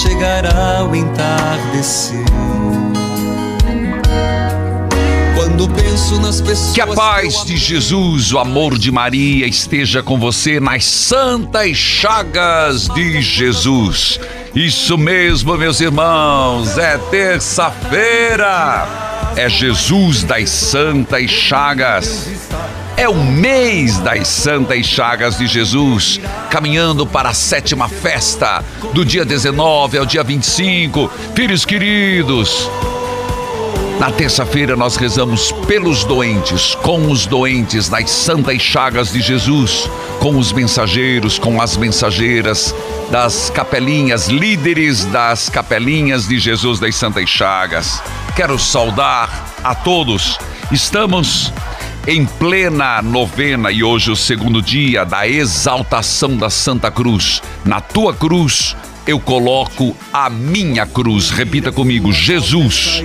Chegará o entardecer. Quando penso nas pessoas. Que a paz de. Jesus, o amor de Maria esteja com você nas santas chagas de Jesus. Isso mesmo, meus irmãos, é terça-feira. É Jesus das santas chagas. É o mês das Santas Chagas de Jesus, caminhando para a sétima festa, do dia 19 ao dia 25. Filhos queridos, na terça-feira nós rezamos pelos doentes, com os doentes nas santas chagas de Jesus, com os mensageiros, com as mensageiras das capelinhas, líderes das capelinhas de Jesus das santas chagas. Quero saudar a todos. Estamos em plena novena e hoje o segundo dia da exaltação da Santa Cruz. Na tua cruz eu coloco a minha cruz. Repita comigo, Jesus.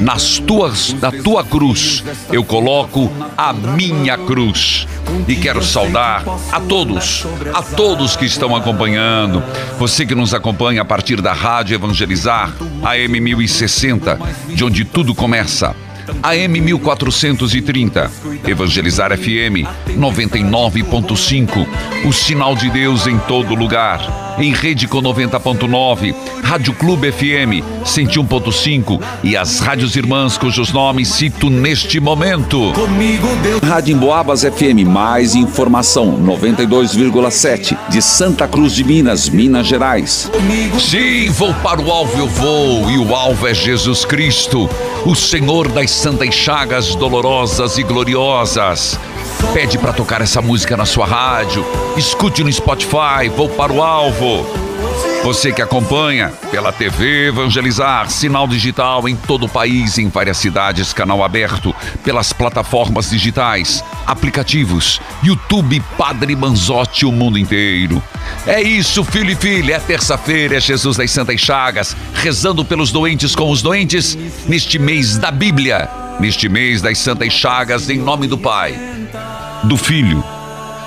Nas tuas, na tua cruz eu coloco a minha cruz. E quero saudar a todos, a todos que estão acompanhando. Você que nos acompanha a partir da Rádio Evangelizar, AM 1060, de onde tudo começa. AM 1430, Evangelizar FM 99.5, o sinal de Deus em todo lugar. Em rede com 90.9, Rádio Clube FM 101.5 e as rádios irmãs cujos nomes cito neste momento. Comigo, Deus. Rádio Emboabas FM, mais informação, 92,7, de Santa Cruz de Minas, Minas Gerais. Comigo, Sim, vou para o alvo, eu vou, e o alvo é Jesus Cristo, o Senhor das santas chagas dolorosas e gloriosas. Pede para tocar essa música na sua rádio, escute no Spotify, vou para o alvo. Você que acompanha pela TV Evangelizar, sinal digital em todo o país, em várias cidades, canal aberto, pelas plataformas digitais, aplicativos, YouTube Padre Manzotti, o mundo inteiro. É isso, filho e filha, é terça-feira, é Jesus das Santas Chagas, rezando pelos doentes com os doentes, neste mês da Bíblia, neste mês das Santas Chagas, em nome do Pai, do Filho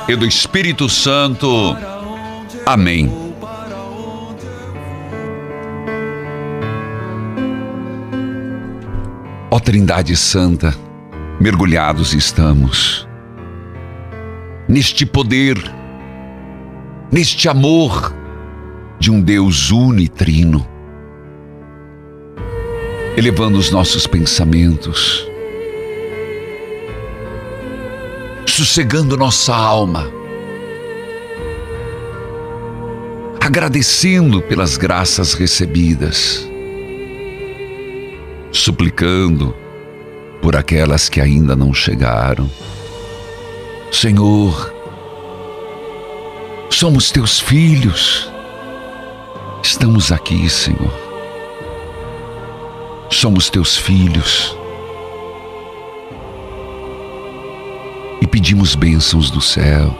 e do Espírito Santo. Amém. Ó Trindade Santa, mergulhados estamos neste poder, neste amor de um Deus unitrino, elevando os nossos pensamentos, sossegando nossa alma, agradecendo pelas graças recebidas suplicando por aquelas que ainda não chegaram. Senhor, somos teus filhos, estamos aqui, Senhor. Somos teus filhos e pedimos bênçãos do céu.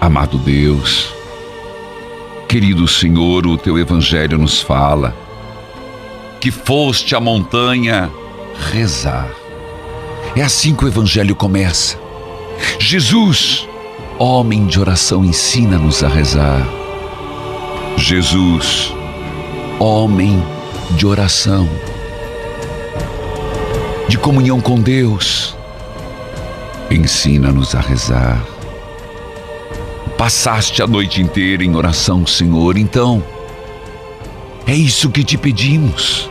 Amado Deus, querido Senhor, o teu evangelho nos fala que foste à montanha rezar. É assim que o Evangelho começa. Jesus, homem de oração, ensina-nos a rezar. Jesus, homem de oração, de comunhão com Deus, ensina-nos a rezar. Passaste a noite inteira em oração, Senhor, então é isso que te pedimos.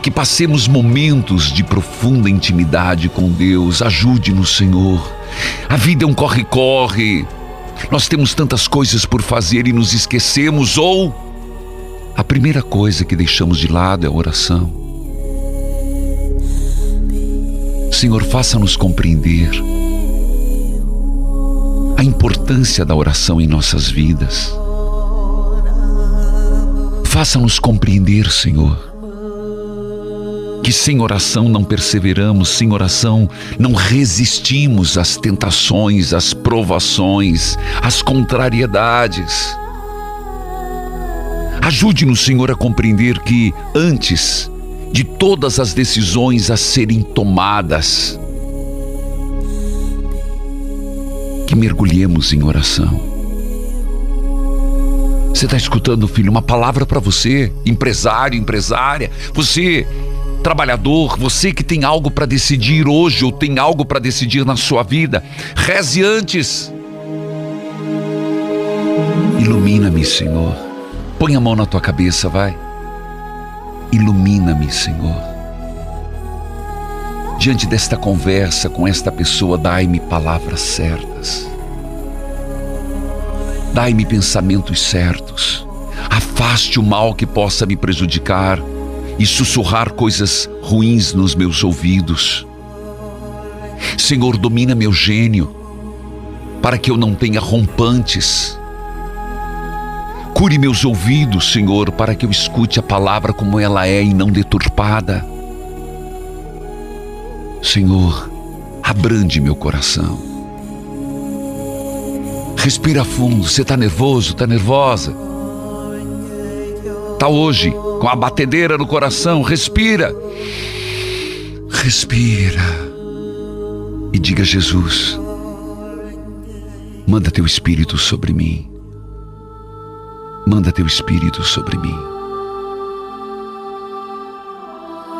Que passemos momentos de profunda intimidade com Deus. Ajude-nos, Senhor. A vida é um corre-corre. Nós temos tantas coisas por fazer e nos esquecemos, ou a primeira coisa que deixamos de lado é a oração. Senhor, faça-nos compreender a importância da oração em nossas vidas. Faça-nos compreender, Senhor, que sem oração não perseveramos, sem oração não resistimos às tentações, às provações, às contrariedades. Ajude-nos, Senhor, a compreender que antes de todas as decisões a serem tomadas, que mergulhemos em oração você está escutando, filho, uma palavra para você, empresário, empresária, você, trabalhador, você que tem algo para decidir hoje ou tem algo para decidir na sua vida, reze antes. Ilumina-me, Senhor. Põe a mão na tua cabeça, vai. Ilumina-me, Senhor. Diante desta conversa com esta pessoa, dai-me palavras certas. Dai-me pensamentos certos. Afaste o mal que possa me prejudicar e sussurrar coisas ruins nos meus ouvidos. Senhor, domina meu gênio, para que eu não tenha rompantes. Cure meus ouvidos, Senhor, para que eu escute a palavra como ela é e não deturpada. Senhor, abrande meu coração Respira fundo. Você está nervoso? Está nervosa? Está hoje com a batedeira no coração? Respira. Respira. E diga: Jesus, manda teu espírito sobre mim. Manda teu espírito sobre mim.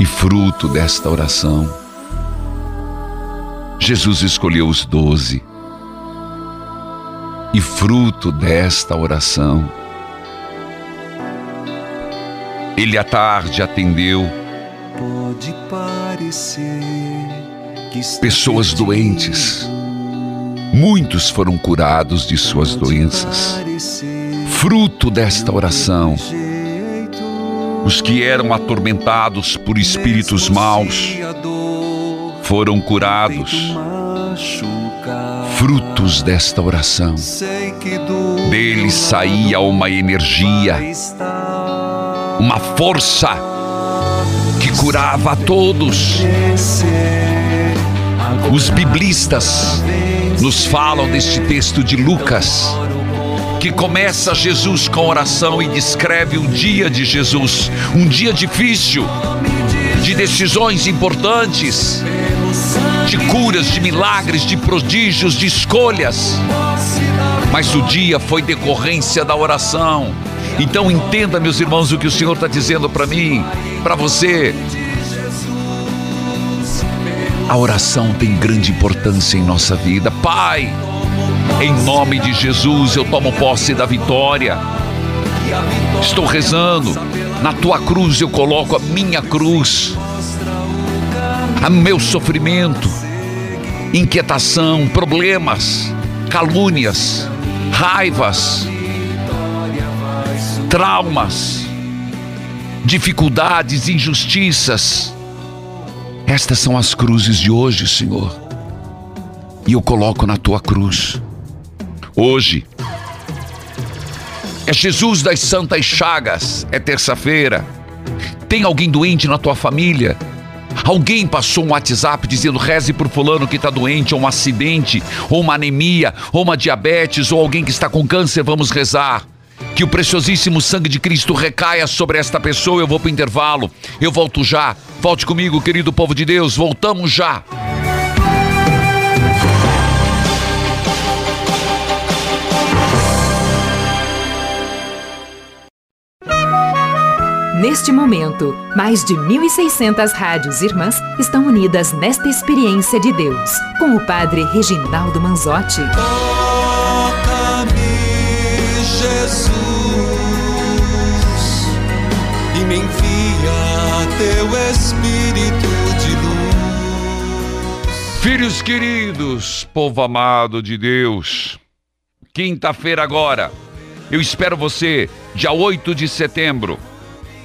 E fruto desta oração, Jesus escolheu os doze e fruto desta oração. Ele à tarde atendeu pessoas doentes. Muitos foram curados de suas doenças. Fruto desta oração, os que eram atormentados por espíritos maus foram curados frutos desta oração. Dele saía uma energia, uma força que curava a todos. Os biblistas nos falam deste texto de Lucas, que começa Jesus com oração e descreve o dia de Jesus, um dia difícil, de decisões importantes de curas, de milagres, de prodígios, de escolhas. Mas o dia foi decorrência da oração. Então entenda, meus irmãos, o que o Senhor está dizendo para mim, para você. A oração tem grande importância em nossa vida. Pai, em nome de Jesus, eu tomo posse da vitória. Estou rezando. Na tua cruz eu coloco a minha cruz a meu sofrimento, inquietação, problemas, calúnias, raivas, traumas, dificuldades, injustiças. Estas são as cruzes de hoje, Senhor. E eu coloco na tua cruz. Hoje é Jesus das Santas Chagas, é terça-feira. Tem alguém doente na tua família? Alguém passou um WhatsApp dizendo reze por fulano que está doente, ou um acidente, ou uma anemia, ou uma diabetes, ou alguém que está com câncer, vamos rezar. Que o preciosíssimo sangue de Cristo recaia sobre esta pessoa. Eu vou para o intervalo. Eu volto já. Volte comigo, querido povo de Deus. Voltamos já. Neste momento, mais de 1.600 rádios irmãs estão unidas nesta experiência de Deus, com o Padre Reginaldo Manzotti. Toca-me, Jesus, e me envia teu Espírito de luz. Filhos queridos, povo amado de Deus, quinta-feira agora, eu espero você, dia 8 de setembro,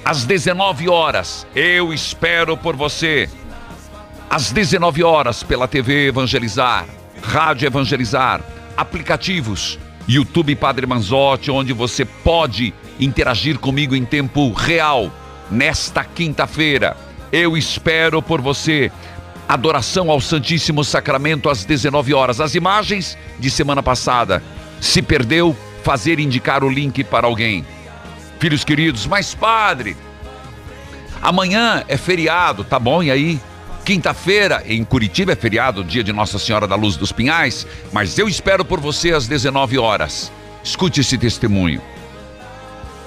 às 19 horas. Eu espero por você. Às 19 horas pela TV Evangelizar, Rádio Evangelizar, aplicativos, YouTube Padre Manzotti, onde você pode interagir comigo em tempo real. Nesta quinta-feira, eu espero por você. Adoração ao Santíssimo Sacramento às 19 horas. As imagens de semana passada. Se perdeu, fazer indicar o link para alguém. Filhos queridos, mas padre, amanhã é feriado, tá bom? E aí? Quinta-feira em Curitiba é feriado, dia de Nossa Senhora da Luz dos Pinhais, mas eu espero por você às 19 horas. Escute esse testemunho.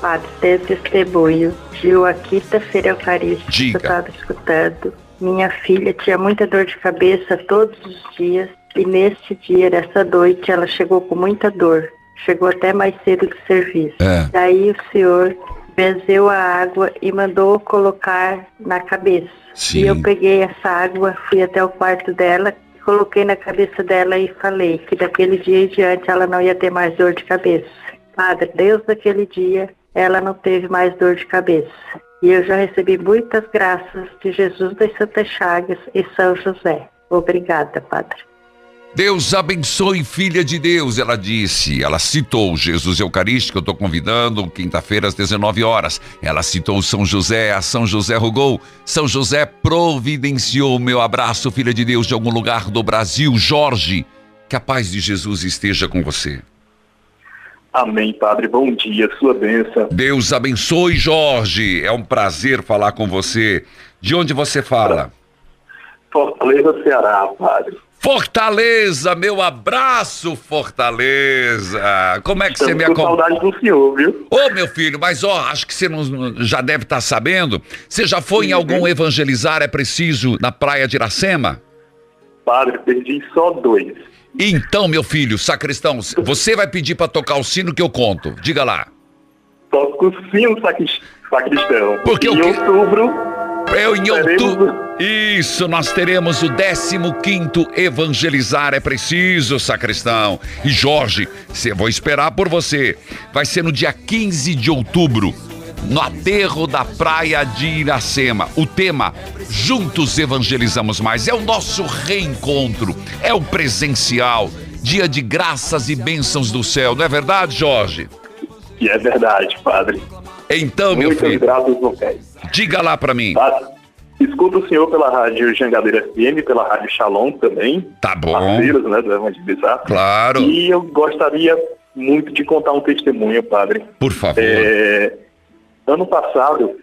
Padre, tem testemunho de uma quinta-feira eucarística que Diga. eu estava escutando. Minha filha tinha muita dor de cabeça todos os dias e neste dia, nessa noite, ela chegou com muita dor. Chegou até mais cedo do serviço. É. Daí o senhor benzeu a água e mandou colocar na cabeça. Sim. E eu peguei essa água, fui até o quarto dela, coloquei na cabeça dela e falei que daquele dia em diante ela não ia ter mais dor de cabeça. Padre, desde aquele dia ela não teve mais dor de cabeça. E eu já recebi muitas graças de Jesus das Santas Chagas e São José. Obrigada, Padre. Deus abençoe, filha de Deus, ela disse. Ela citou Jesus Eucarístico, eu estou convidando, quinta-feira às 19 horas. Ela citou São José, a São José rogou. São José providenciou o meu abraço, filha de Deus, de algum lugar do Brasil. Jorge, que a paz de Jesus esteja com você. Amém, Padre. Bom dia, sua bênção. Deus abençoe, Jorge. É um prazer falar com você. De onde você fala? Fortaleza, Ceará, Padre. Fortaleza, meu abraço, Fortaleza. Como é que você Estamos me com acompanha? saudade do senhor, viu? Ô, meu filho, mas ó, acho que você não, já deve estar sabendo. Você já foi em algum evangelizar é preciso na praia de Iracema? Padre, perdi só dois. Então, meu filho, sacristão, você vai pedir para tocar o sino que eu conto. Diga lá. Toco o sino sacris- sacristão. Porque em quê? outubro, Eu em outubro. Isso, nós teremos o 15 Evangelizar é Preciso, sacristão. E Jorge, cê, vou esperar por você. Vai ser no dia 15 de outubro, no aterro da praia de Iracema. O tema Juntos Evangelizamos Mais é o nosso reencontro, é o presencial. Dia de graças e bênçãos do céu, não é verdade, Jorge? que é verdade, Padre. Então, meu filho, pé. diga lá pra mim. Padre, escuto o senhor pela rádio Jangadeira FM, pela rádio Shalom também. Tá bom, Parceiros, né, do Evangelizar. claro, E eu gostaria muito de contar um testemunho, Padre. por favor. É, ano passado,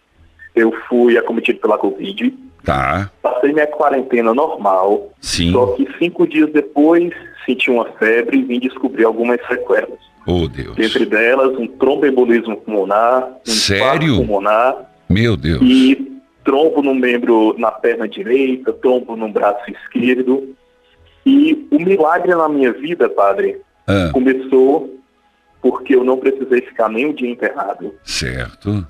eu fui acometido pela Covid, Tá, passei minha quarentena normal, sim. só que cinco dias depois senti uma febre e vim descobrir algumas sequelas. Oh, Deus. Dentre delas, um tromboembolismo pulmonar, um Sério? pulmonar Meu Deus. e trombo no membro, na perna direita, trombo no braço esquerdo. E o milagre na minha vida, padre, Ah, começou porque eu não precisei ficar nem um dia internado. certo.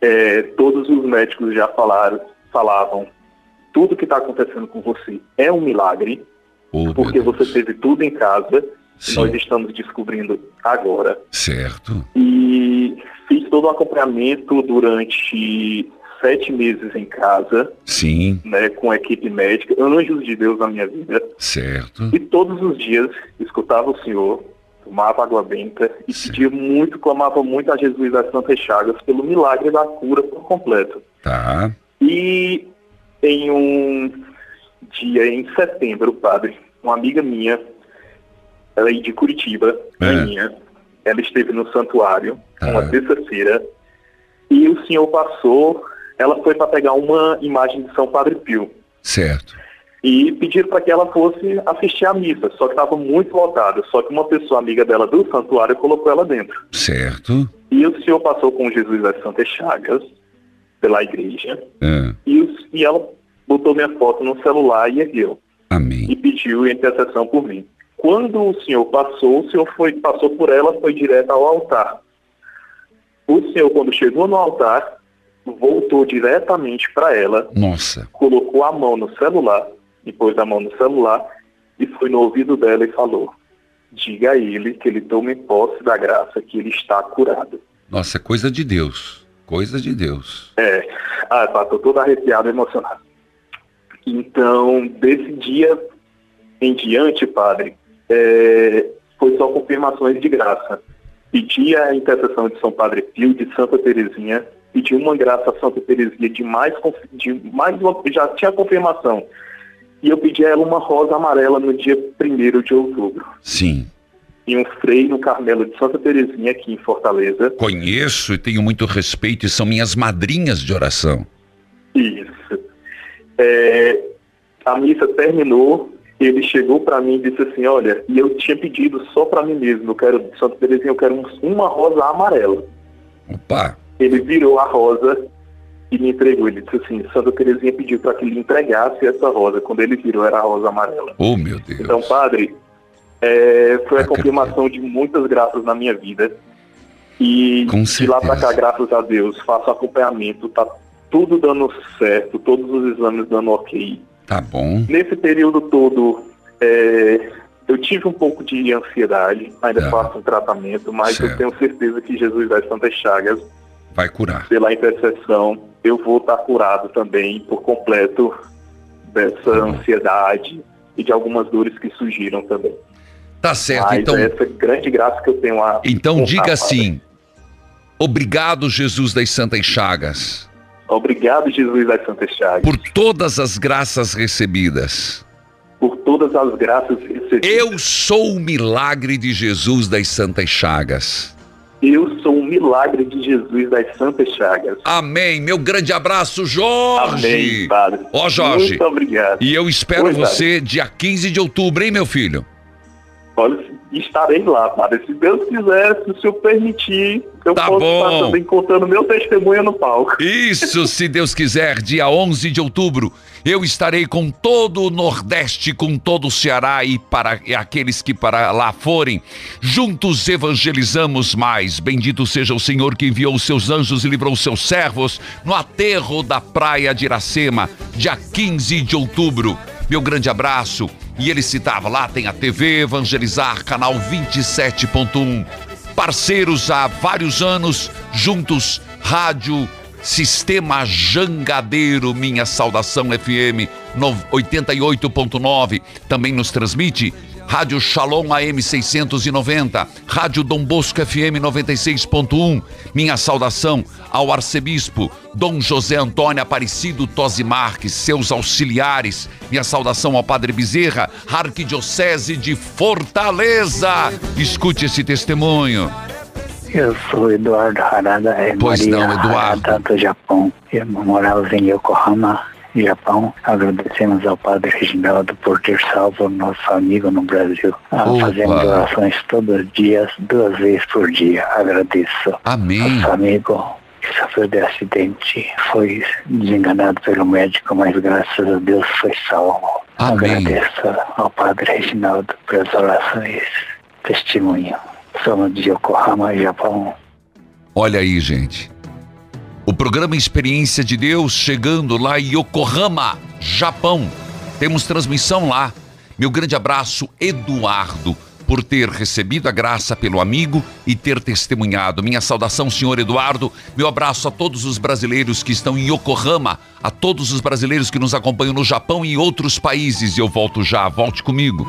É, todos os médicos já falaram, falavam, tudo que está acontecendo com você é um milagre, Oh, porque você teve tudo em casa, Sim. nós estamos descobrindo agora. Certo. E fiz todo o acompanhamento durante sete meses em casa, Sim, né, com a equipe médica, anjos de Deus na minha vida. certo. E todos os dias escutava o Senhor, tomava água benta e Sim. pedia muito, clamava muito a Jesus das Santas Chagas pelo milagre da cura por completo. Tá. E em um dia em setembro, padre, uma amiga minha, ela é de Curitiba, É. minha, ela esteve no santuário, Ah. uma terça-feira, e o senhor passou, ela foi para pegar uma imagem de São Padre Pio. Certo. E pediram para que ela fosse assistir à missa, só que estava muito lotada. Só que uma pessoa amiga dela do santuário colocou ela dentro. Certo. E o senhor passou com Jesus das Santas Chagas pela igreja É. e, e ela botou minha foto no celular e ergueu Amém. e pediu intercessão por mim. Quando o senhor passou, o senhor foi, passou por ela, foi direto ao altar. O senhor, quando chegou no altar, voltou diretamente para ela, Nossa. colocou a mão no celular, e pôs a mão no celular e foi no ouvido dela e falou: Diga a ele que ele tome posse da graça, que ele está curado. Nossa, é coisa de Deus. Coisa de Deus. É, ah, tá, tô todo arrepiado, emocionado. Então, desse dia em diante, padre, é, foi só confirmações de graça. Pedi a intercessão de São Padre Pio, de Santa Teresinha, pedi uma graça a Santa Teresinha de mais, de mais uma, já tinha confirmação. E eu pedi a ela uma rosa amarela no dia 1 de outubro. Sim. E um freio no Carmelo de Santa Teresinha, aqui em Fortaleza. Conheço e tenho muito respeito e são minhas madrinhas de oração. Isso. É, a missa terminou, ele chegou para mim e disse assim, olha, e eu tinha pedido só para mim mesmo, eu quero, Santa Teresinha, eu quero um- uma rosa amarela. Opa. Ele virou a rosa e me entregou. Ele disse assim, Santa Teresinha pediu para que lhe entregasse essa rosa. Quando ele virou, era a rosa amarela. Oh, meu Deus. Então, padre, é, foi a confirmação de muitas graças na minha vida. E de lá para cá, graças a Deus, faço acompanhamento, tá tudo dando certo, todos os exames dando ok. Tá bom. Nesse período todo, é, eu tive um pouco de ansiedade, ainda Tá. faço um tratamento, mas Certo. eu tenho certeza que Jesus das Santas Chagas, Vai curar. pela intercessão, eu vou estar curado também por completo dessa ansiedade e de algumas dores que surgiram também. Tá certo. Mas Então, é essa grande graça que eu tenho a então diga assim: Obrigado, Jesus das Santas Chagas, Obrigado, Jesus das Santas Chagas, por todas as graças recebidas. por todas as graças recebidas. Eu sou o milagre de Jesus das Santas Chagas. Eu sou um milagre de Jesus das Santas Chagas. Amém. Meu grande abraço, Jorge. Amém, Padre. Ó, Jorge. Muito obrigado. E eu espero Oi, Padre. você dia 15 de outubro, hein, meu filho? Olha, estarei lá, Padre. Se Deus quiser, se o Senhor permitir, eu Tá posso bom. estar também contando meu testemunho no palco. Isso, se Deus quiser, dia 11 de outubro, eu estarei com todo o Nordeste, com todo o Ceará e para e aqueles que para lá forem. Juntos evangelizamos mais. Bendito seja o Senhor que enviou os seus anjos e livrou os seus servos no aterro da praia de Iracema, dia 15 de outubro. Meu grande abraço. E ele citava lá, tem a TV Evangelizar, canal 27.1 parceiros há vários anos, juntos, rádio, Sistema Jangadeiro, minha saudação FM no- 88.9, também nos transmite Rádio Shalom AM 690, Rádio Dom Bosco FM 96.1. Minha saudação ao arcebispo Dom José Antônio Aparecido Tosi Marques, seus auxiliares. Minha saudação ao Padre Bezerra, Arquidiocese de Fortaleza. Escute esse testemunho. Eu sou Eduardo Harada, é Pois Maria não, Eduardo. Harada do Japão. Eu morava em Yokohama, Japão. Agradecemos ao Padre Reginaldo por ter salvo nosso amigo no Brasil. Opa. Fazemos orações todos os dias, duas vezes por dia. Agradeço. Amém. Nosso amigo sofreu de acidente foi desenganado pelo médico, mas graças a Deus foi salvo. Amém. Agradeço ao Padre Reginaldo pelas orações. Testemunho. Somos de Yokohama, Japão. Olha aí, gente. O programa Experiência de Deus chegando lá em Yokohama, Japão. Temos transmissão lá. Meu grande abraço, Eduardo, por ter recebido a graça pelo amigo e ter testemunhado. Minha saudação, senhor Eduardo. Meu abraço a todos os brasileiros que estão em Yokohama, a todos os brasileiros que nos acompanham no Japão e em outros países. Eu volto já, volte comigo.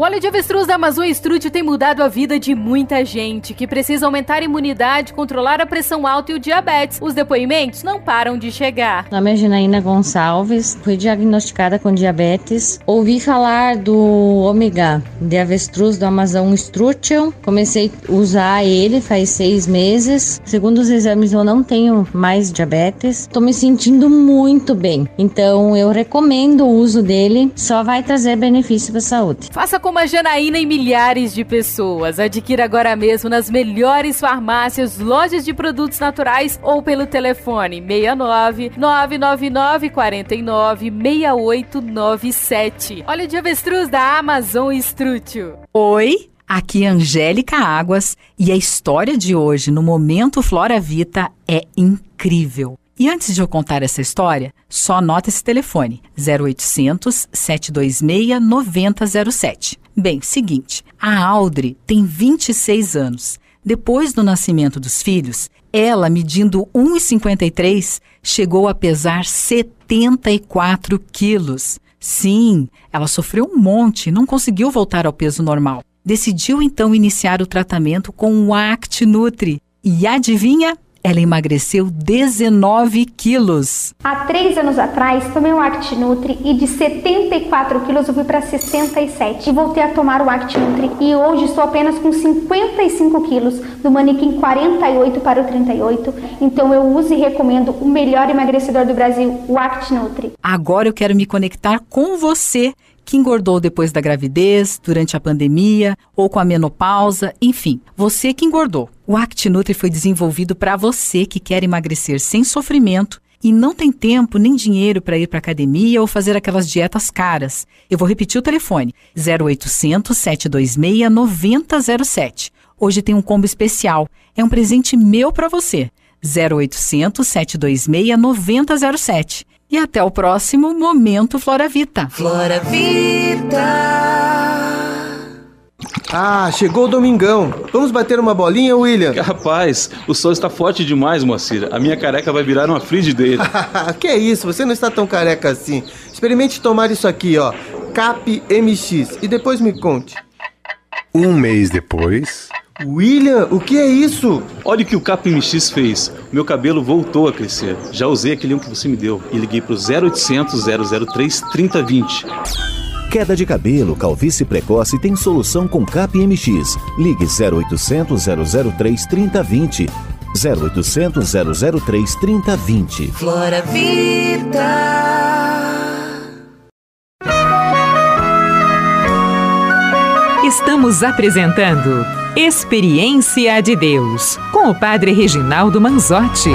O óleo de avestruz da Amazon Estrútil tem mudado a vida de muita gente que precisa aumentar a imunidade, controlar a pressão alta e o diabetes. Os depoimentos não param de chegar. Meu nome é Janaína Gonçalves, fui diagnosticada com diabetes. Ouvi falar do ômega de avestruz do Amazon Estrútil. Comecei a usar ele faz seis meses. Segundo os exames, eu não tenho mais diabetes. Estou me sentindo muito bem. Então, eu recomendo o uso dele. Só vai trazer benefício para a saúde. Faça como a Janaína e milhares de pessoas. Adquira agora mesmo nas melhores farmácias, lojas de produtos naturais ou pelo telefone 69 999 49 6897. Olha de avestruz da Amazon Estrútil. Oi, aqui é Angélica Águas e a história de hoje no Momento Flora Vita é incrível. E antes de eu contar essa história, só anota esse telefone: 0800 726 9007. Bem, seguinte, a Audrey tem 26 anos. Depois do nascimento dos filhos, ela, medindo 1,53, chegou a pesar 74 quilos. Sim, ela sofreu um monte e não conseguiu voltar ao peso normal. Decidiu então iniciar o tratamento com o Act Nutri. E adivinha? Ela emagreceu 19 quilos. Há três anos atrás, tomei o ActiNutri e de 74 quilos eu fui para 67. E voltei a tomar o ActiNutri e hoje estou apenas com 55 quilos, do manequim 48 para o 38. Então eu uso e recomendo o melhor emagrecedor do Brasil, o ActiNutri. Agora eu quero me conectar com você que engordou depois da gravidez, durante a pandemia ou com a menopausa, enfim, você que engordou. O ActiNutri foi desenvolvido para você que quer emagrecer sem sofrimento e não tem tempo nem dinheiro para ir para academia ou fazer aquelas dietas caras. Eu vou repetir o telefone: 0800 726 9007. Hoje tem um combo especial. É um presente meu para você. 0800 726 9007. E até o próximo Momento Flora Vita. Flora Vida. Ah, chegou o domingão. Vamos bater uma bolinha, William? Rapaz, o sol está forte demais, Moacir. A minha careca vai virar uma frigideira. que é isso? Você não está tão careca assim. Experimente tomar isso aqui, ó. Cap MX e depois me conte. Um mês depois. William, o que é isso? Olha o que o CapMX fez. Meu cabelo voltou a crescer. Já usei aquele um que você me deu e liguei pro 0800 003 3020. Queda de cabelo, calvície precoce tem solução com CapMX. Ligue 0800 003 3020. 0800 003 3020. Flora Vida. Estamos apresentando Experiência de Deus com o Padre Reginaldo Manzotti.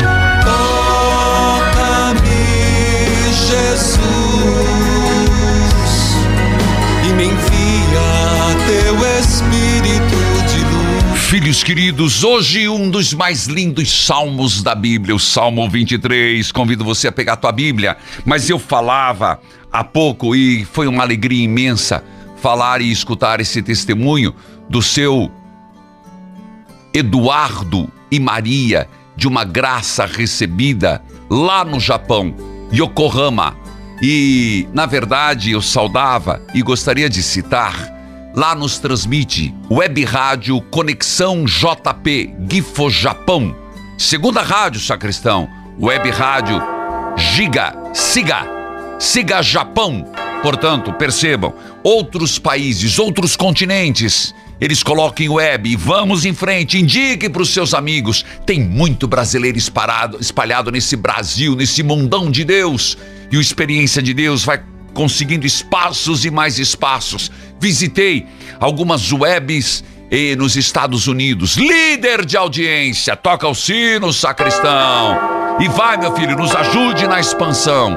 Filhos queridos, hoje um dos mais lindos salmos da Bíblia, o Salmo 23. Convido você a pegar a tua Bíblia, mas eu falava há pouco e foi uma alegria imensa falar e escutar esse testemunho do seu Eduardo e Maria de uma graça recebida lá no Japão, Yokohama. E, na verdade, eu saudava e gostaria de citar, lá nos transmite Web Rádio Conexão JP Gifo Japão. Segunda rádio, sacristão, Web Rádio Giga, Siga, Siga Japão. Portanto, percebam, outros países, outros continentes, eles coloquem web e vamos em frente, indique para os seus amigos. Tem muito brasileiro espalhado, espalhado nesse Brasil, nesse mundão de Deus. E o Experiência de Deus vai conseguindo espaços e mais espaços. Visitei algumas webs e nos Estados Unidos, líder de audiência, toca o sino, sacristão. E vai, meu filho, nos ajude na expansão.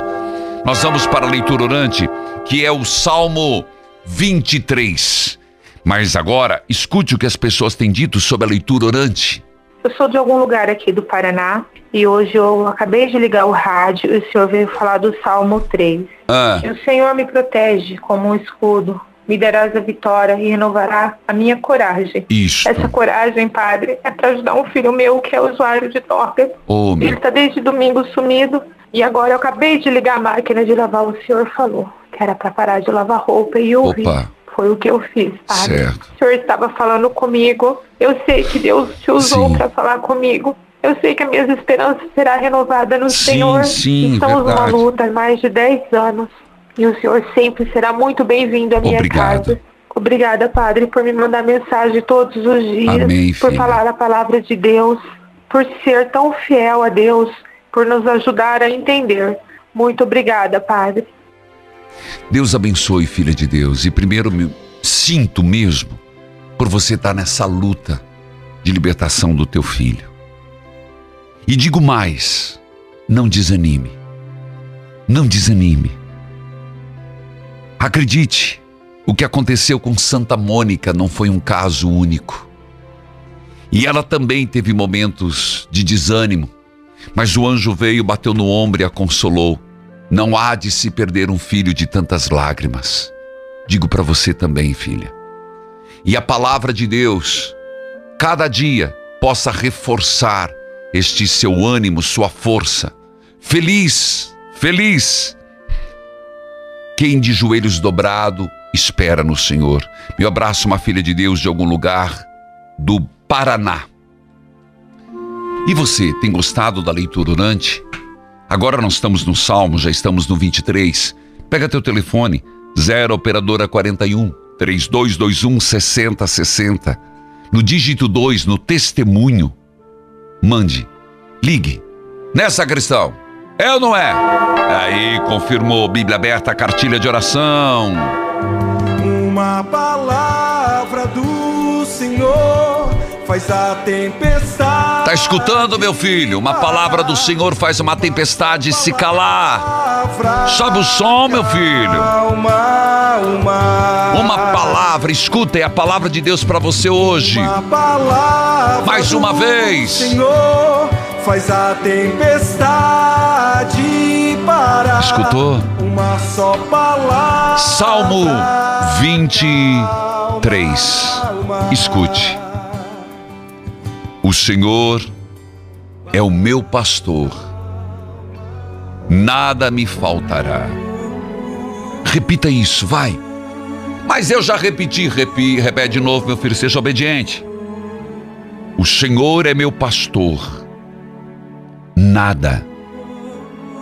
Nós vamos para a leitura orante, que é o Salmo 23. Mas agora, escute o que as pessoas têm dito sobre a leitura orante. Eu sou de algum lugar aqui do Paraná e hoje eu acabei de ligar o rádio e o senhor veio falar do Salmo 3. Ah. O Senhor me protege como um escudo, me darás a vitória e renovará a minha coragem. Isso. Essa coragem, padre, é para ajudar um filho meu que é usuário de droga. Oh. Ele está desde domingo sumido e agora eu acabei de ligar a máquina de lavar, o senhor falou que era para parar de lavar roupa e eu ouvi. Opa. Foi o que eu fiz, sabe? Certo. O senhor estava falando comigo. Eu sei que Deus te usou para falar comigo. Eu sei que a minha esperança será renovada no Sim, Senhor. sim, Estamos numa verdade. luta há mais de 10 anos. E o senhor sempre será muito bem-vindo à minha Obrigado. casa. Obrigada, Padre, por me mandar mensagem todos os dias, Amém, por falar a palavra de Deus, por ser tão fiel a Deus, por nos ajudar a entender. Muito obrigada, Padre. Deus abençoe, filha de Deus. E primeiro me sinto mesmo por você estar nessa luta de libertação do teu filho. E digo mais, não desanime. Não desanime. Acredite, o que aconteceu com Santa Mônica não foi um caso único. E ela também teve momentos de desânimo, mas o anjo veio, bateu no ombro e a consolou. Não há de se perder um filho de tantas lágrimas. Digo para você também, filha. E a palavra de Deus, cada dia, possa reforçar este seu ânimo, sua força. Feliz, feliz. Quem de joelhos dobrado espera no Senhor. Meu abraço, uma filha de Deus de algum lugar do Paraná. E você, tem gostado da leitura orante? Agora nós estamos no Salmo, já estamos no 23. Pega teu telefone, 0 operadora 41 3221 6060. No dígito 2, no testemunho, mande, ligue. Nessa cristão, é ou não é? Aí, confirmou, Bíblia aberta, cartilha de oração. Uma palavra do Senhor faz a tempestade. Tá escutando, meu filho? Uma palavra do Senhor faz uma tempestade se calar. Sobe o som, meu filho. Uma, palavra, escuta, é a palavra de Deus para você hoje. Mais uma vez. Senhor faz a tempestade parar. Escutou? Uma só palavra. Salmo 23. Escute. O Senhor é o meu pastor, nada me faltará. Repita isso, vai. Mas eu já repeti, repi, repete de novo, meu filho, seja obediente. O Senhor é meu pastor, nada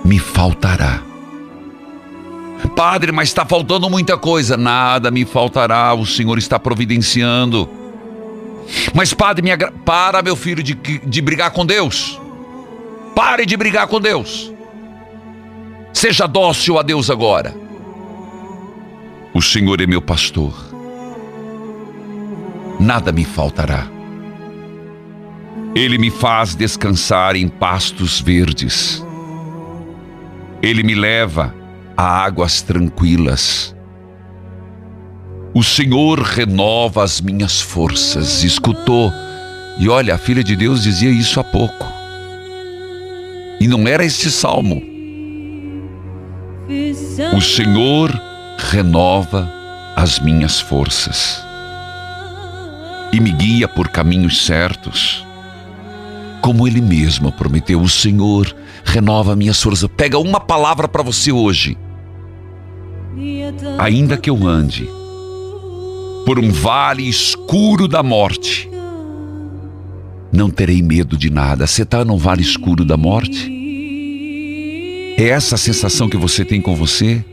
me faltará. Padre, mas está faltando muita coisa. Nada me faltará, o Senhor está providenciando. Mas, padre, agra... para, meu filho, de, de brigar com Deus. Pare de brigar com Deus. Seja dócil a Deus agora. O Senhor é meu pastor. Nada me faltará. Ele me faz descansar em pastos verdes. Ele me leva a águas tranquilas. O Senhor renova as minhas forças. Escutou? E olha, a filha de Deus dizia isso há pouco. E não era este salmo. O Senhor renova as minhas forças e me guia por caminhos certos. Como Ele mesmo prometeu, o Senhor renova minhas forças. Pega uma palavra para você hoje. Ainda que eu ande por um vale escuro da morte, não terei medo de nada. Você está num vale escuro da morte? É essa a sensação que você tem com você?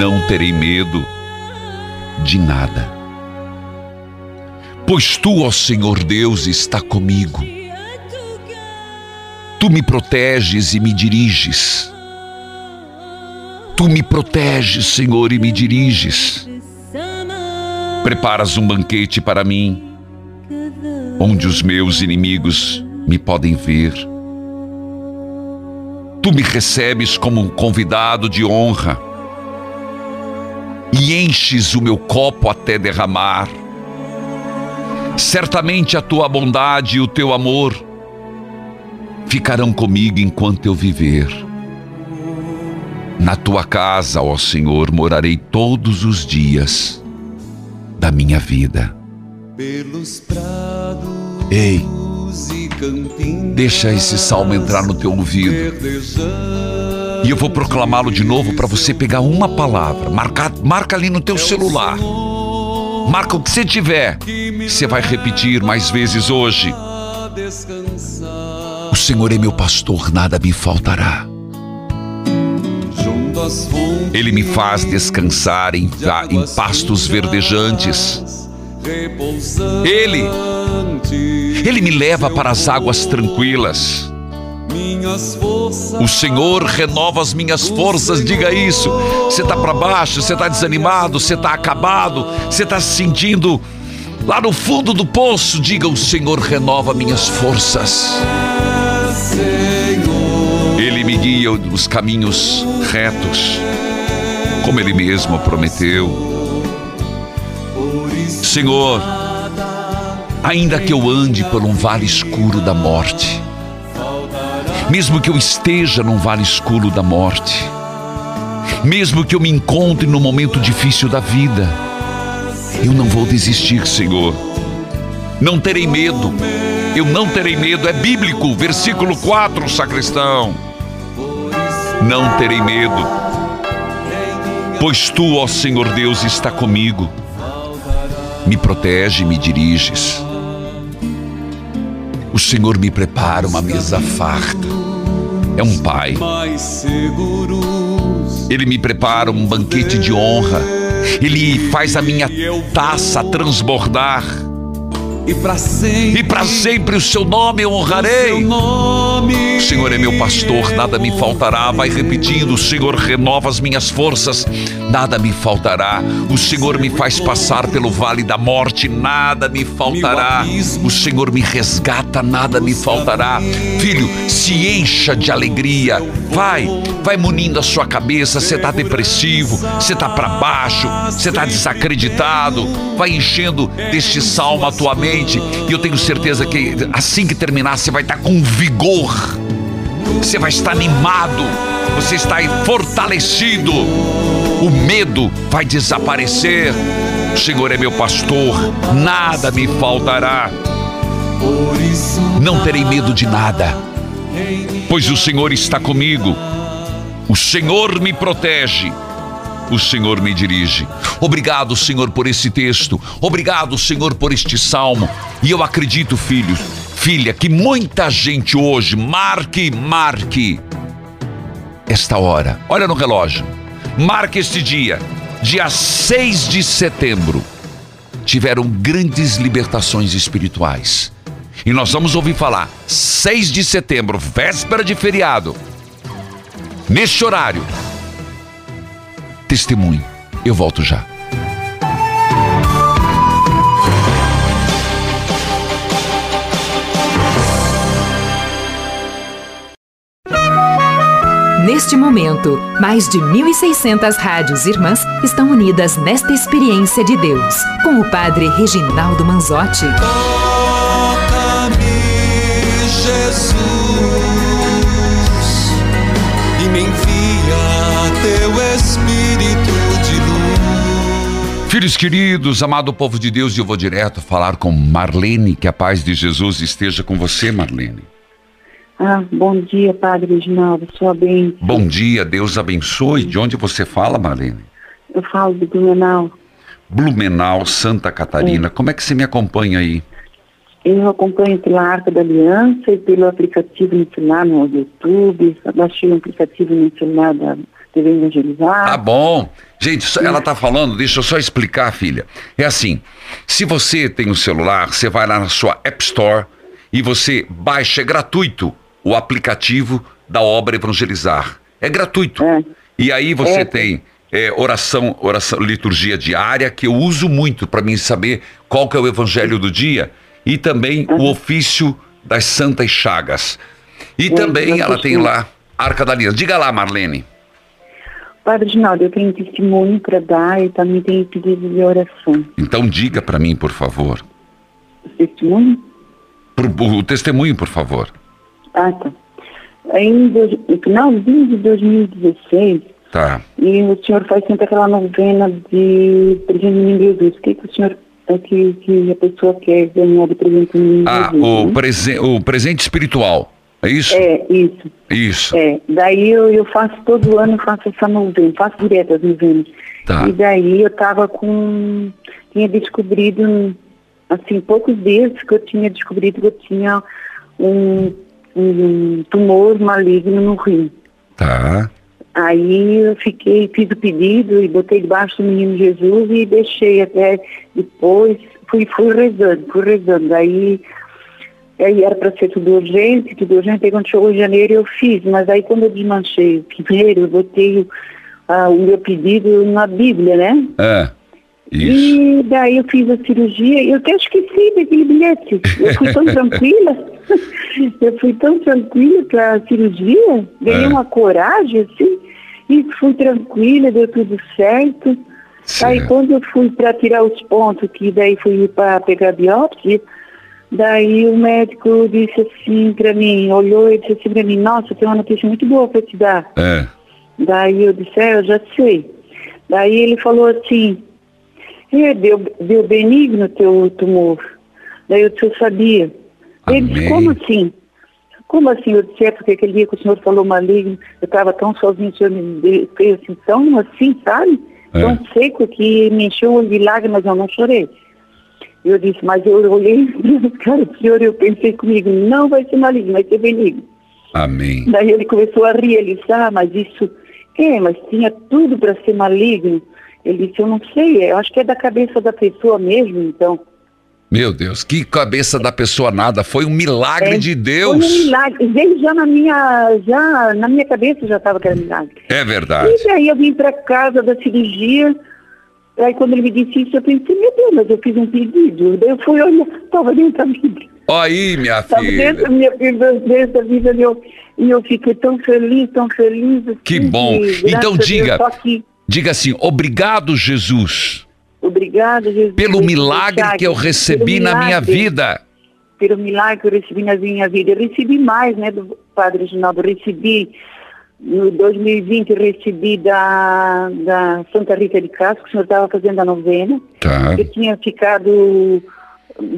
Não terei medo de nada. Pois tu, ó Senhor Deus, está comigo. Tu me proteges e me diriges. Tu me proteges, Senhor, e me diriges. Preparas um banquete para mim, onde os meus inimigos me podem ver. Tu me recebes como um convidado de honra e enches o meu copo até derramar. Certamente a tua bondade e o teu amor ficarão comigo enquanto eu viver. Na tua casa, ó Senhor, morarei todos os dias da minha vida. Pelos prados Ei, deixa esse salmo entrar no teu ouvido. E eu vou proclamá-lo de novo para você pegar uma palavra, marcar, marca ali no teu celular. Marca o que você tiver. Você vai repetir mais vezes hoje. O Senhor é meu pastor, nada me faltará. Ele me faz descansar em, em pastos verdejantes. Ele, Ele me leva para as águas tranquilas. O Senhor renova as minhas forças, diga isso. Você está para baixo, você está desanimado, você está acabado, você está se sentindo lá no fundo do poço. Diga: O Senhor renova minhas forças. Ele me guia nos caminhos retos, como Ele mesmo prometeu. Senhor, ainda que eu ande por um vale escuro da morte, mesmo que eu esteja num vale escuro da morte, mesmo que eu me encontre no momento difícil da vida, eu não vou desistir, Senhor. Não terei medo, eu não terei medo, é bíblico, versículo 4, sacristão. Não terei medo, pois tu, ó Senhor Deus, está comigo, me protege e me diriges. O Senhor me prepara uma mesa farta. É um pai. Ele me prepara um banquete de honra. Ele faz a minha taça transbordar. E para sempre, sempre o seu nome eu honrarei. O Senhor é meu pastor, nada me faltará. Vai repetindo: o Senhor renova as minhas forças, nada me faltará. O Senhor me faz passar pelo vale da morte, nada me faltará. O Senhor me resgata, nada me faltará. Filho, se encha de alegria. Vai, vai munindo a sua cabeça. Você está depressivo, você está para baixo, você está desacreditado. Vai enchendo deste salmo a tua mente. E eu tenho certeza que assim que terminar, você vai estar com vigor. Você vai estar animado. Você está fortalecido. O medo vai desaparecer. O Senhor é meu pastor, nada me faltará. Não terei medo de nada, pois o Senhor está comigo. O Senhor me protege o Senhor me dirige. Obrigado, Senhor, por esse texto. Obrigado, Senhor, por este salmo. E eu acredito, filho, filha, que muita gente hoje marque, marque esta hora. Olha no relógio. Marque este dia, dia 6 de setembro. Tiveram grandes libertações espirituais. E nós vamos ouvir falar, 6 de setembro, véspera de feriado. Neste horário, testemunho. Eu volto já. Neste momento, mais de 1.600 rádios irmãs estão unidas nesta experiência de Deus, com o Padre Reginaldo Manzotti. Toca-me, Jesus, e me envia teu Espírito de luz. Filhos queridos, amado povo de Deus, eu vou direto falar com Marlene, que a paz de Jesus esteja com você, Marlene. Ah, bom dia, Padre Reginaldo, sua bem. Bom dia, Deus abençoe. De onde você fala, Marlene? Eu falo de Blumenau. Blumenau, Santa Catarina. Como é que você me acompanha aí? Eu acompanho pela Arca da Aliança e pelo aplicativo no celular no YouTube. Baixei um aplicativo no celular da TV Evangelizar. Tá bom. Gente, ela tá falando, deixa eu só explicar, filha. É assim, se você tem um celular, você vai lá na sua App Store e você baixa, é gratuito, o aplicativo da obra Evangelizar. É gratuito. E aí você É. tem é, oração, oração, liturgia diária, que eu uso muito para mim saber qual que é o evangelho do dia, e também o ofício das Santas Chagas. E É, também ela tem lá Arca da Aliança. Diga lá, Marlene. Padre Reginaldo, eu tenho testemunho para dar e também tenho pedido de oração. Então diga para mim, por favor. Testemunho? Por- o testemunho, por favor. Ah. Aí, em no finalzinho de 2016, Tá. e o senhor faz sempre aquela novena de presente do Menino Jesus. O que, que o senhor, é que, que a pessoa quer ganhar de presente do Menino Ah, Jesus? o, né? prese- o presente espiritual. É isso? É, isso. Isso. É, daí eu, eu faço todo ano, eu faço essa novena, faço direto as novenas. Tá. E daí eu tava com. Tinha descobrido, assim, poucos dias que eu tinha descobrido que eu tinha um, um tumor maligno no rim. Tá. Aí eu fiquei, fiz o pedido e botei debaixo do menino Jesus e deixei até depois, fui, fui rezando, fui rezando. Aí, aí era para ser tudo urgente, tudo urgente, aí quando chegou em janeiro eu fiz, mas aí quando eu desmanchei o primeiro, eu botei o, ah, o meu pedido na Bíblia, né? É. E daí eu fiz a cirurgia e eu até esqueci daquele bilhete. Eu fui tão tranquila. eu fui tão tranquila para a cirurgia, ganhei É. uma coragem, assim, e fui tranquila, deu tudo certo. Aí quando eu fui para tirar os pontos, que daí fui para pegar a biópsia, daí o médico disse assim para mim, olhou e disse assim para mim, nossa, tem uma notícia muito boa para te dar. É. Daí eu disse, é, eu já sei. Daí ele falou assim, é, deu, deu benigno teu tumor. Daí eu disse, eu sabia. Ele disse, como assim? Como assim? Eu disse, é porque aquele dia que o senhor falou maligno, eu estava tão sozinho, o senhor me fez assim, tão assim, sabe? É. Tão seco que me encheu o olho de lágrimas, eu não chorei. Eu disse, mas eu olhei para cara do senhor eu pensei comigo, não vai ser maligno, vai ser benigno. Amém. Daí ele começou a rir, ele disse, ah, mas isso, é, mas tinha tudo para ser maligno. Ele disse, eu não sei, eu acho que é da cabeça da pessoa mesmo, então. Meu Deus, que cabeça da pessoa nada. Foi um milagre É, de Foi um Deus. milagre. Veio já na minha, já na minha cabeça já estava que era milagre. É verdade. E daí eu vim para casa da cirurgia, aí quando ele me disse isso, eu pensei, meu Deus, mas eu fiz um pedido. Daí eu fui olhar, estava dentro da Bíblia. Aí, minha Estava dentro filha. da minha dentro da Bíblia, e eu, e eu fiquei tão feliz, tão feliz. assim, Que bom. Então Deus, diga, diga assim, obrigado Jesus, obrigado, Jesus. pelo milagre que eu recebi na minha vida. pelo milagre que eu recebi na minha vida. Eu recebi mais, né, do Padre Reginaldo. Eu recebi, no 2020, eu recebi da, da Santa Rita de Castro, que o senhor estava fazendo a novena. Tá. Eu tinha ficado,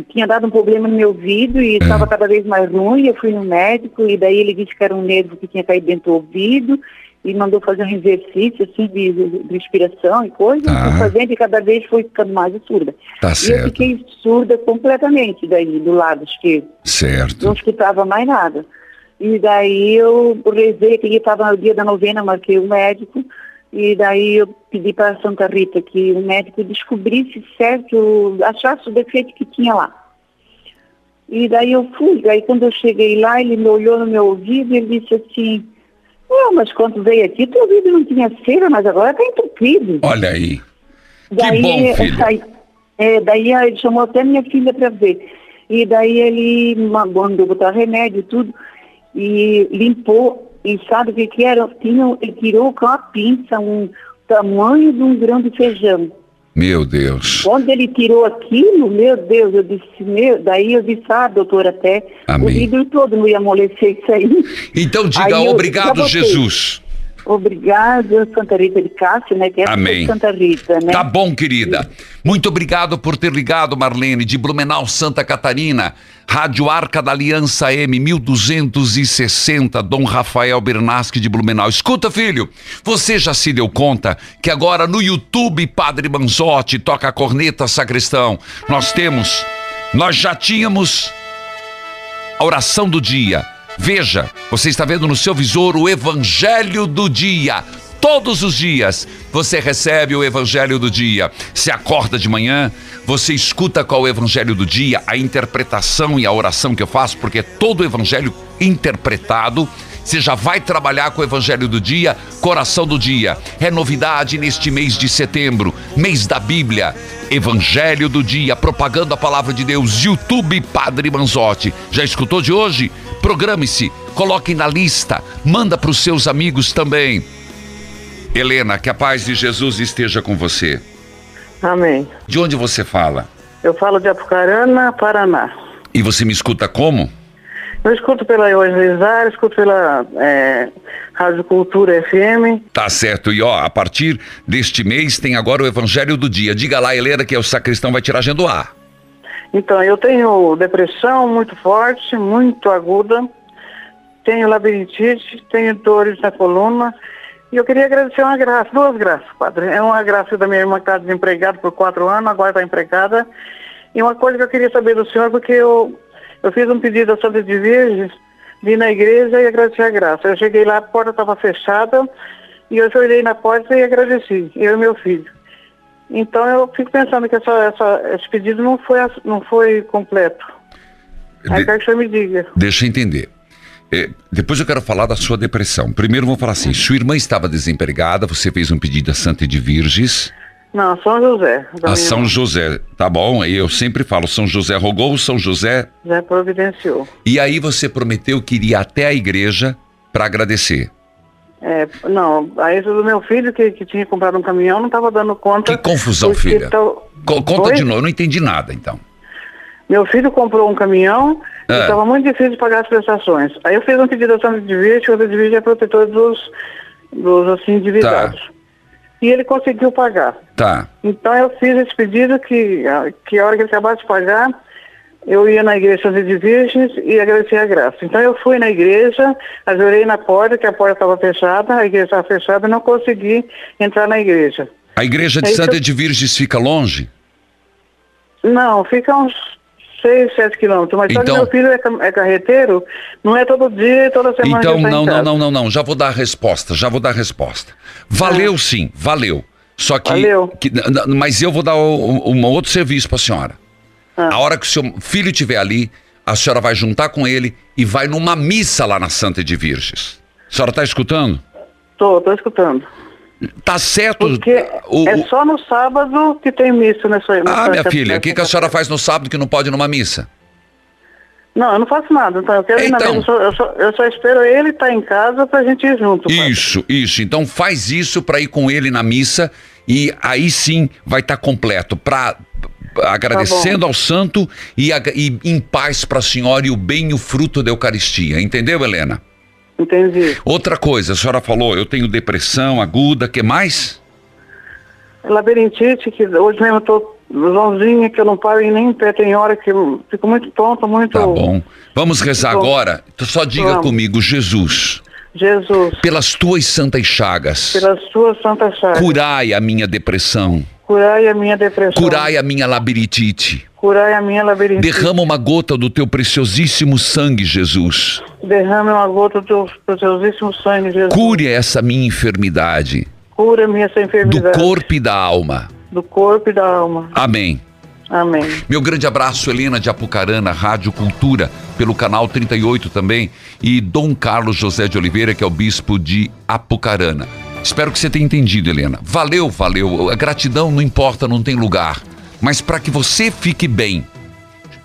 tinha dado um problema no meu ouvido É. e estava cada vez mais ruim. Eu fui no médico e daí ele disse que era um nervo que tinha caído dentro do ouvido e mandou fazer um exercício assim de, de respiração e coisa. Tá. Eu fazendo e cada vez foi ficando mais surda. Tá E eu certo. fiquei surda completamente daí, do lado esquerdo. Certo. Não escutava mais nada. E daí eu rezei, que estava no dia da novena, marquei o médico, e daí eu pedi para Santa Rita que o médico descobrisse certo, achasse o defeito que tinha lá. E daí eu fui, daí quando eu cheguei lá, ele me olhou no meu ouvido e ele disse assim, não, mas quando veio aqui, teu ouvido não tinha cera, mas agora está entupido. Olha aí. Daí, bom, filha. aí- é, daí ele chamou até minha filha para ver. E daí ele ma- mandou botar remédio e tudo, e limpou, e sabe o que que era? Tinha, ele tirou com a pinça um tamanho de um grão de feijão. Meu Deus. Quando ele tirou aquilo, meu Deus, eu disse, meu, daí eu disse, ah, doutor, até Amém. o vidro todo não ia amolecer isso aí. Então diga Aí eu obrigado, botei. Jesus. Obrigado, Santa Rita de Cássia, né? Que é Amém. Santa Rita, né? Tá bom, querida. Muito obrigado por ter ligado, Marlene, de Blumenau, Santa Catarina. Rádio Arca da Aliança M, 1260, Dom Rafael Bernasque de Blumenau. Escuta, filho, você já se deu conta que agora no YouTube Padre Manzotti toca a corneta sacristão. Nós temos, nós já tínhamos a oração do dia. Veja, você está vendo no seu visor o Evangelho do dia. Todos os dias você recebe o Evangelho do dia. Se acorda de manhã, você escuta qual é o Evangelho do dia, a interpretação e a oração que eu faço, porque é todo o Evangelho interpretado. Você já vai trabalhar com o Evangelho do dia, coração do dia. É novidade neste mês de setembro, mês da Bíblia. Evangelho do dia, propagando a palavra de Deus. YouTube Padre Manzotti. Já escutou de hoje? Programe-se, coloque na lista, manda para os seus amigos também. Helena, que a paz de Jesus esteja com você. Amém. De onde você fala? Eu falo de Apucarana, Paraná. E você me escuta como? Eu escuto pela Evangelizar, escuto pela é, Rádio Cultura FM. Tá certo. E ó, a partir deste mês tem agora o Evangelho do dia. Diga lá, Helena, que é o sacristão vai tirar a do ar. Então, eu tenho depressão muito forte, muito aguda. tenho labirintite, tenho dores na coluna. E eu queria agradecer uma graça, duas graças, padre. É uma graça da minha irmã que está desempregada por quatro anos, agora está empregada. E uma coisa que eu queria saber do senhor, porque eu, eu fiz um pedido à Santa de Virgem, vim na igreja e agradeci a graça. Eu cheguei lá, a porta estava fechada, e eu olhei na porta e agradeci, eu e meu filho. Então eu fico pensando que essa, essa, esse pedido não foi, não foi completo. Aí De- quero que o senhor me diga. Deixa eu entender. É, depois eu quero falar da sua depressão. Primeiro vou falar assim: sua irmã estava desempregada, você fez um pedido a Santa de Virges, Não, São José. a São irmã. José, tá bom? Eu sempre falo: São José rogou, São José. Já providenciou. E aí você prometeu que iria até a igreja para agradecer. É, não, a isso do meu filho que, que tinha comprado um caminhão não estava dando conta. Que confusão, filha. tal- Co- conta Oi? de novo, eu não entendi nada então. Meu filho comprou um caminhão e É. estava muito difícil de pagar as prestações. Aí eu fiz um pedido de Virgem, que a Santa de Virgem é protetor dos, dos assim, endividados. E ele conseguiu pagar. Tá. Então eu fiz esse pedido que, que a hora que ele acabasse de pagar, eu ia na igreja Santa de Virgens e agradecer a graça. Então eu fui na igreja, ajoelhei na porta, que a porta estava fechada, a igreja estava fechada e não consegui entrar na igreja. A igreja de É isso Santa eu- de Virges fica longe? Não, fica uns 6, 7 quilômetros. Mas só Então- que meu filho é, é carreteiro, não é todo dia e toda semana Então, tá não, não, não, não, não. Já vou dar a resposta. Já vou dar a resposta. Valeu, sim, valeu. Só que. Valeu. que- mas eu vou dar um, um outro serviço para a senhora. A hora que o seu filho estiver ali, a senhora vai juntar com ele e vai numa missa lá na Santa de Virges. A senhora está escutando? Tô, tô escutando. Tá certo. Porque o- é só no sábado que tem missa nessa nessa- Ah, minha filha, o que, que a senhora faz no sábado que não pode ir numa missa? Não, eu não faço nada. Então eu quero na Então. missa. Eu só, eu, só, eu só espero ele estar em casa pra gente ir junto. Isso, isso. Então faz isso para ir com ele na missa e aí sim vai estar completo para agradecendo ao santo e, ag- e em paz para a senhora e o bem e o fruto da Eucaristia. Entendeu, Helena? Entendi. Outra coisa, a senhora falou, eu tenho depressão aguda, que mais? Labirintite, que hoje mesmo eu tô zonzinha, que eu não paro em nem em pé. Tem hora que eu fico muito tonta, muito... Tá bom. Vamos rezar Bom. agora. Então Só diga Vamos. comigo, Jesus, Jesus, pelas tuas santas chagas, pelas suas santas chagas, curai a minha depressão, curai a minha depressão, curai a minha labirintite. curai a minha labirintite. Derrama uma gota do teu preciosíssimo sangue, Jesus. Derrame uma gota do teu preciosíssimo sangue, Jesus. Cure essa minha enfermidade, Cura-me essa do enfermidade. corpo e da alma. do corpo e da alma. Amém. Amém. Meu grande abraço, Helena de Apucarana, Rádio Cultura, pelo canal 38 também, e Dom Carlos José de Oliveira, que é o bispo de Apucarana. Espero que você tenha entendido, Helena. Valeu, valeu. A gratidão não importa, não tem lugar. Mas para que você fique bem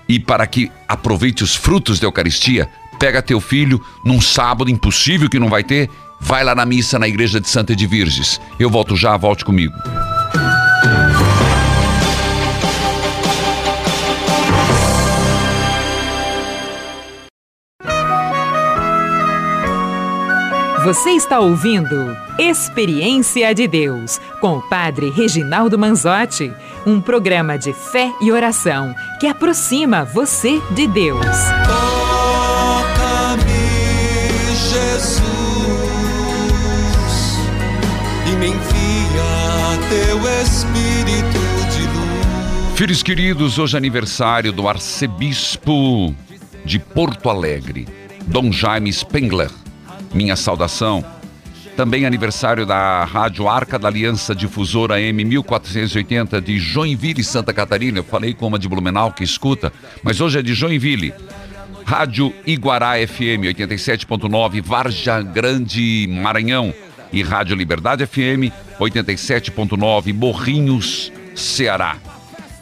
e para que aproveite os frutos da Eucaristia, pega teu filho num sábado impossível que não vai ter, vai lá na missa na igreja de Santa de Virges. Eu volto já, volte comigo. Você está ouvindo Experiência de Deus com o Padre Reginaldo Manzotti, um programa de fé e oração que aproxima você de Deus. Toca-me, Jesus, e me envia teu Espírito de luz. Filhos queridos, hoje é aniversário do arcebispo de Porto Alegre, Dom Jaime Spengler. Minha saudação. Também aniversário da Rádio Arca da Aliança Difusora M 1480 de Joinville, Santa Catarina. Eu falei com uma de Blumenau que escuta, mas hoje é de Joinville. Rádio Iguará FM 87.9, Varja Grande, Maranhão. E Rádio Liberdade FM 87.9, Morrinhos, Ceará.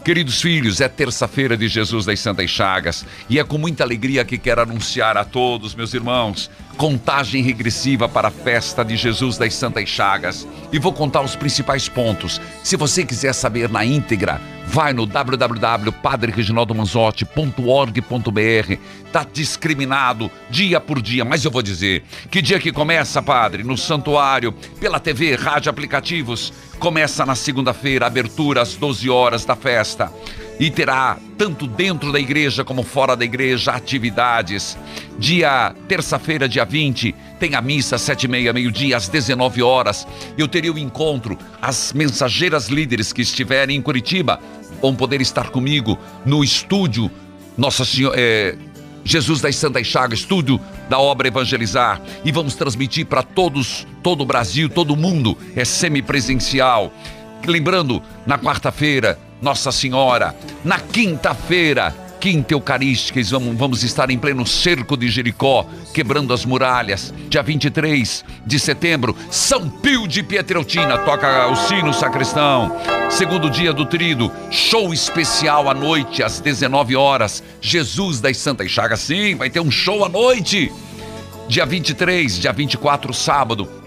Queridos filhos, é terça-feira de Jesus das Santas Chagas e é com muita alegria que quero anunciar a todos, meus irmãos, contagem regressiva para a festa de Jesus das Santas Chagas. E vou contar os principais pontos. Se você quiser saber na íntegra, vai no www.padrereginaldomanzotti.org.br. Tá discriminado dia por dia, mas eu vou dizer que dia que começa, padre, no santuário, pela TV, rádio, aplicativos, começa na segunda-feira, abertura às 12 horas da festa. E terá, tanto dentro da igreja como fora da igreja, atividades. Dia terça-feira, dia 20, tem a missa, sete e meia, meio-dia, às 19 horas. Eu terei o encontro. As mensageiras líderes que estiverem em Curitiba vão poder estar comigo no estúdio Nossa Senhora. É, Jesus das Santas Chagas, estúdio da obra Evangelizar, e vamos transmitir para todos, todo o Brasil, todo o mundo, é semipresencial. Lembrando, na quarta-feira, Nossa Senhora, na quinta-feira, Quinta Eucarística, vamos, vamos estar em pleno cerco de Jericó, quebrando as muralhas. Dia 23 de setembro, São Pio de Pietreutina, toca o sino sacristão. Segundo dia do trido, show especial à noite, às 19 horas. Jesus das Santas Chagas, sim, vai ter um show à noite. Dia 23, dia 24, sábado,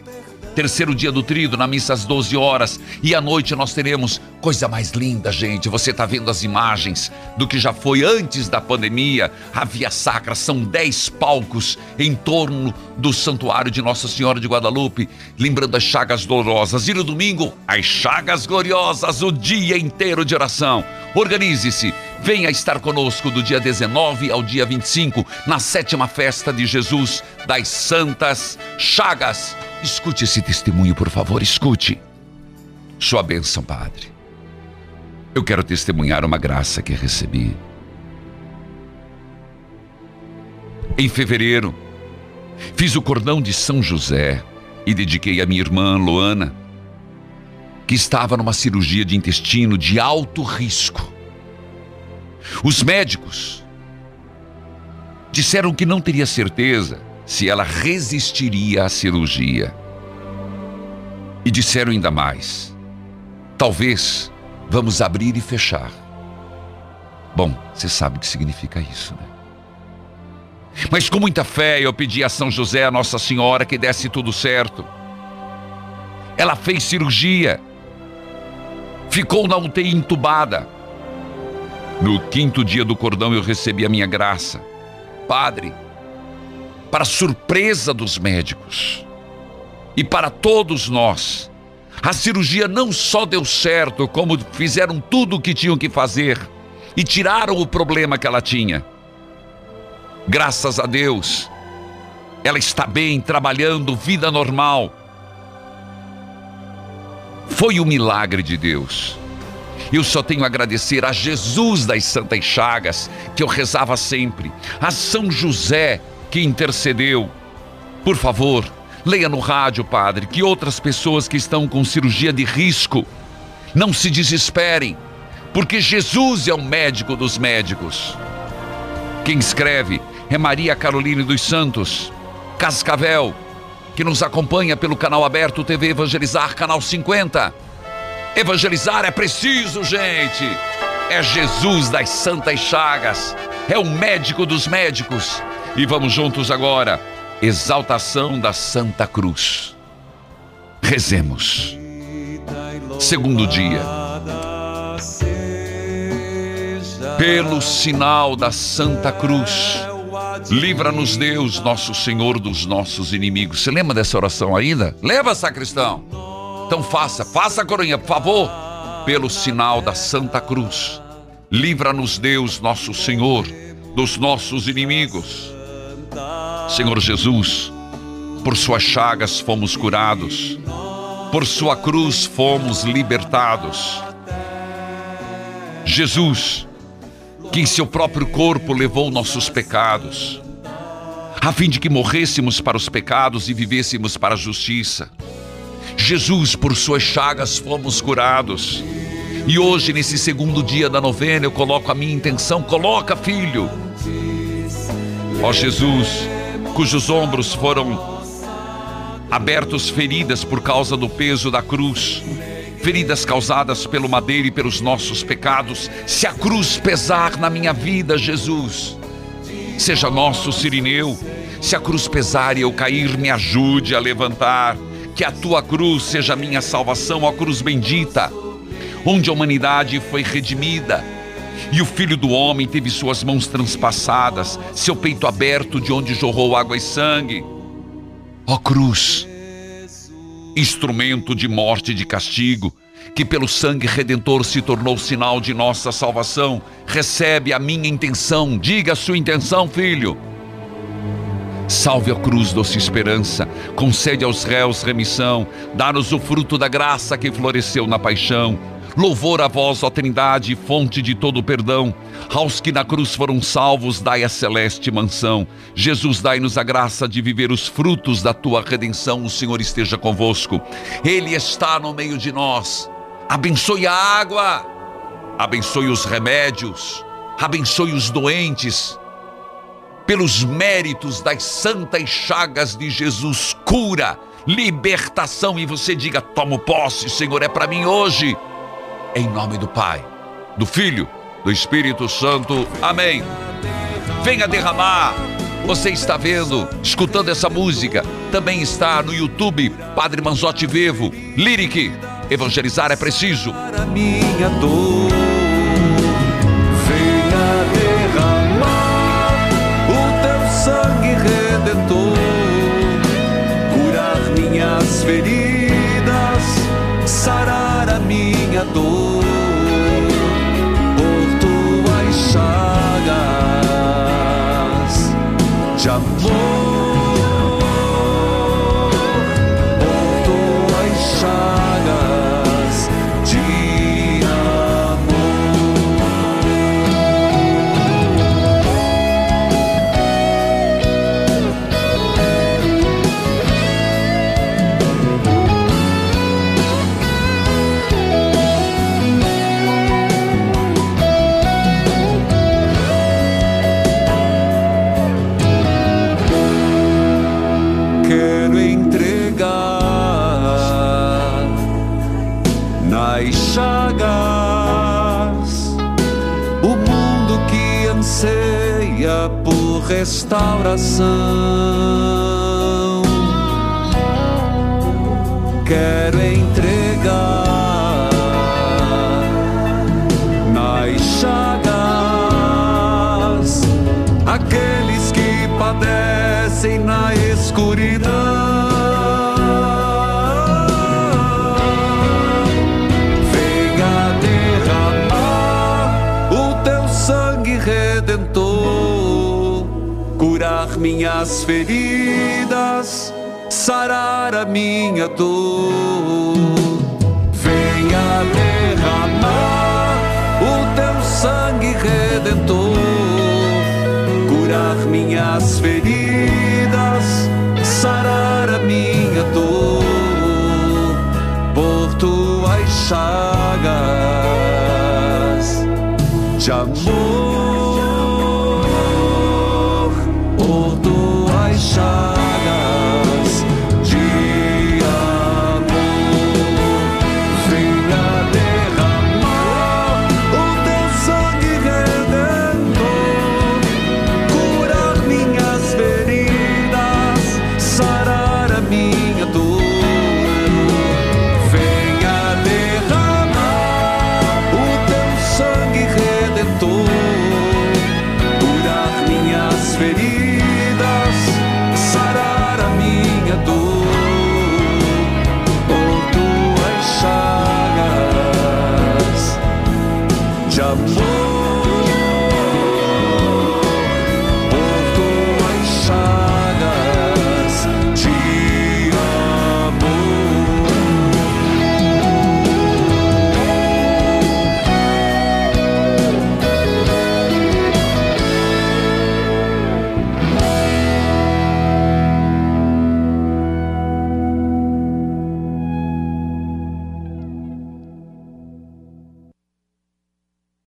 terceiro dia do trido, na missa às 12 horas. E à noite nós teremos coisa mais linda, gente. Você está vendo as imagens do que já foi antes da pandemia. A Via Sacra são 10 palcos em torno do Santuário de Nossa Senhora de Guadalupe, lembrando as chagas dolorosas. E no domingo, as chagas gloriosas, o dia inteiro de oração. Organize-se, venha estar conosco do dia 19 ao dia 25, na sétima festa de Jesus das Santas Chagas. Escute esse testemunho, por favor, escute. Sua bênção, Padre. Eu quero testemunhar uma graça que recebi. Em fevereiro, fiz o cordão de São José e dediquei a minha irmã Luana, que estava numa cirurgia de intestino de alto risco. Os médicos disseram que não teria certeza se ela resistiria à cirurgia. E disseram ainda mais: talvez vamos abrir e fechar. Bom, você sabe o que significa isso, né? Mas com muita fé eu pedi a São José, a Nossa Senhora, que desse tudo certo. Ela fez cirurgia, ficou na UTI entubada. No quinto dia do cordão eu recebi a minha graça. Padre, para surpresa dos médicos e para todos nós, a cirurgia não só deu certo, como fizeram tudo o que tinham que fazer e tiraram o problema que ela tinha. Graças a Deus, ela está bem, trabalhando, vida normal. Foi um milagre de Deus. Eu só tenho a agradecer a Jesus das Santas Chagas, que eu rezava sempre, a São José, que intercedeu. Por favor, leia no rádio, Padre, que outras pessoas que estão com cirurgia de risco não se desesperem, porque Jesus é o médico dos médicos. Quem escreve é Maria Caroline dos Santos, Cascavel, que nos acompanha pelo canal aberto TV Evangelizar, canal 50. Evangelizar é preciso, gente. É Jesus das Santas Chagas, é o médico dos médicos. E vamos juntos agora. Exaltação da Santa Cruz. Rezemos. Segundo dia. Pelo sinal da Santa Cruz, livra-nos Deus, nosso Senhor, dos nossos inimigos. Você lembra dessa oração ainda? Leva, sacristão. Então faça, faça a coroinha, por favor. Pelo sinal da Santa Cruz, livra-nos Deus, nosso Senhor, dos nossos inimigos. Senhor Jesus, por suas chagas fomos curados, por sua cruz fomos libertados. Jesus, que em seu próprio corpo levou nossos pecados, a fim de que morrêssemos para os pecados e vivêssemos para a justiça. Jesus, por suas chagas fomos curados. E hoje, nesse segundo dia da novena, eu coloco a minha intenção. Coloca, filho. Ó Jesus, cujos ombros foram abertos feridas por causa do peso da cruz, feridas causadas pelo madeiro e pelos nossos pecados. Se a cruz pesar na minha vida, Jesus, seja nosso sirineu. Se a cruz pesar e eu cair, me ajude a levantar que a tua cruz seja minha salvação, a cruz bendita, onde a humanidade foi redimida e o filho do homem teve suas mãos transpassadas, seu peito aberto, de onde jorrou água e sangue. Ó cruz, instrumento de morte e de castigo, que pelo sangue redentor se tornou sinal de nossa salvação, recebe a minha intenção. Diga a sua intenção, filho. Salve a cruz, doce esperança, concede aos réus remissão, dá-nos o fruto da graça que floresceu na paixão. Louvor a vós, ó Trindade, fonte de todo perdão. Aos que na cruz foram salvos, dai a celeste mansão. Jesus, dai-nos a graça de viver os frutos da tua redenção. O Senhor esteja convosco. Ele está no meio de nós. Abençoe a água, abençoe os remédios, abençoe os doentes. Pelos méritos das santas chagas de Jesus, cura, libertação. E você diga: tomo posse, Senhor, é para mim hoje em nome do Pai, do Filho, do Espírito Santo. Amém. Venha derramar. Você está vendo, escutando essa música, também está no YouTube, Padre Manzotti Vivo, Lyric. Evangelizar é preciso. Para minha dor, feridas, sarar a minha dor restauração. Curar minhas feridas, sarar a minha dor. Venha derramar o teu sangue redentor curar minhas feridas, sarar a minha dor por tuas chagas de amor, tuas